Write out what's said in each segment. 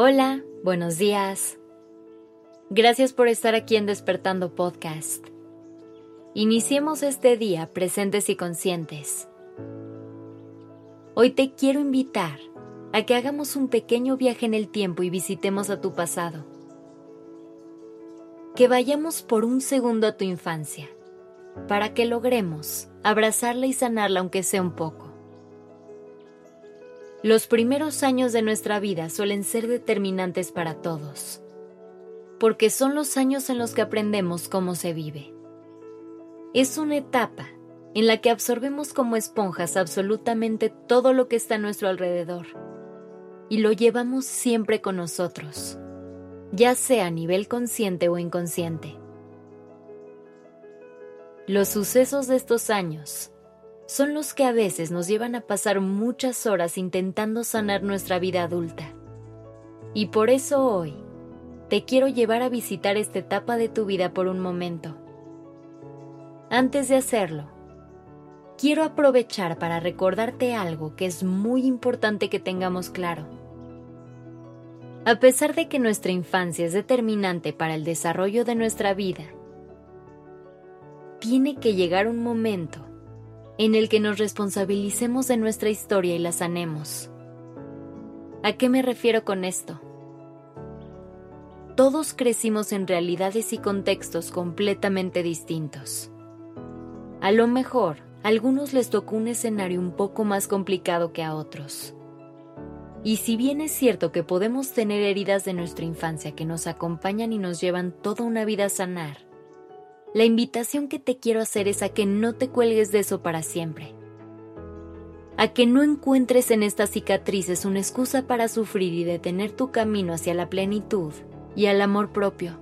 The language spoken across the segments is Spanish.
Hola, buenos días. Gracias por estar aquí en Despertando Podcast. Iniciemos este día presentes y conscientes. Hoy te quiero invitar a que hagamos un pequeño viaje en el tiempo y visitemos a tu pasado. Que vayamos por un segundo a tu infancia, para que logremos abrazarla y sanarla aunque sea un poco. Los primeros años de nuestra vida suelen ser determinantes para todos, porque son los años en los que aprendemos cómo se vive. Es una etapa en la que absorbemos como esponjas absolutamente todo lo que está a nuestro alrededor y lo llevamos siempre con nosotros, ya sea a nivel consciente o inconsciente. Los sucesos de estos años son los que a veces nos llevan a pasar muchas horas intentando sanar nuestra vida adulta. Y por eso hoy te quiero llevar a visitar esta etapa de tu vida por un momento. Antes de hacerlo, quiero aprovechar para recordarte algo que es muy importante que tengamos claro. A pesar de que nuestra infancia es determinante para el desarrollo de nuestra vida, tiene que llegar un momento en el que nos responsabilicemos de nuestra historia y la sanemos. ¿A qué me refiero con esto? Todos crecimos en realidades y contextos completamente distintos. A lo mejor, a algunos les tocó un escenario un poco más complicado que a otros. Y si bien es cierto que podemos tener heridas de nuestra infancia que nos acompañan y nos llevan toda una vida a sanar, la invitación que te quiero hacer es a que no te cuelgues de eso para siempre. A que no encuentres en estas cicatrices una excusa para sufrir y detener tu camino hacia la plenitud y al amor propio.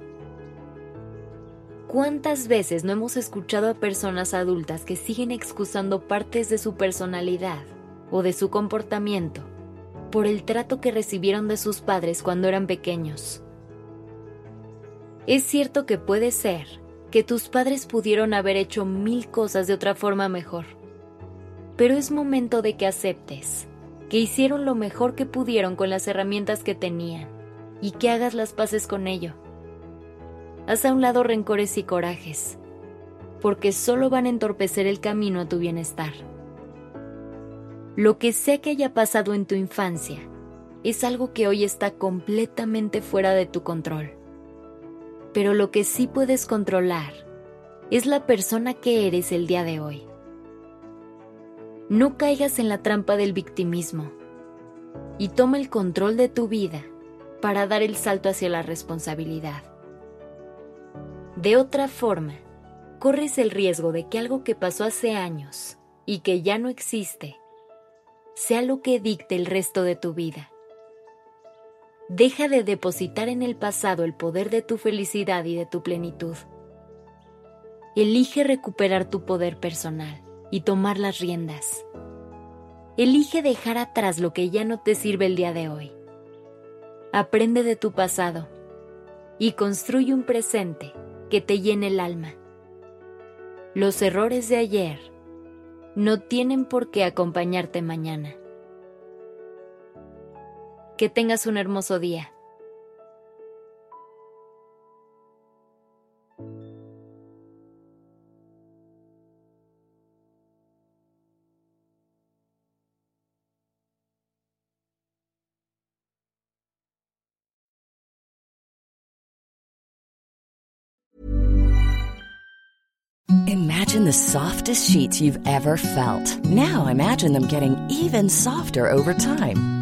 ¿Cuántas veces no hemos escuchado a personas adultas que siguen excusando partes de su personalidad o de su comportamiento por el trato que recibieron de sus padres cuando eran pequeños? Es cierto que puede ser que tus padres pudieron haber hecho mil cosas de otra forma mejor. Pero es momento de que aceptes que hicieron lo mejor que pudieron con las herramientas que tenían y que hagas las paces con ello. Haz a un lado rencores y corajes, porque solo van a entorpecer el camino a tu bienestar. Lo que sea que haya pasado en tu infancia es algo que hoy está completamente fuera de tu control pero lo que sí puedes controlar es la persona que eres el día de hoy. No caigas en la trampa del victimismo y toma el control de tu vida para dar el salto hacia la responsabilidad. De otra forma, corres el riesgo de que algo que pasó hace años y que ya no existe sea lo que dicte el resto de tu vida. Deja de depositar en el pasado el poder de tu felicidad y de tu plenitud. Elige recuperar tu poder personal y tomar las riendas. Elige dejar atrás lo que ya no te sirve el día de hoy. Aprende de tu pasado y construye un presente que te llene el alma. Los errores de ayer no tienen por qué acompañarte mañana. Que tengas un hermoso día. Imagine the softest sheets you've ever felt. Now imagine them getting even softer over time.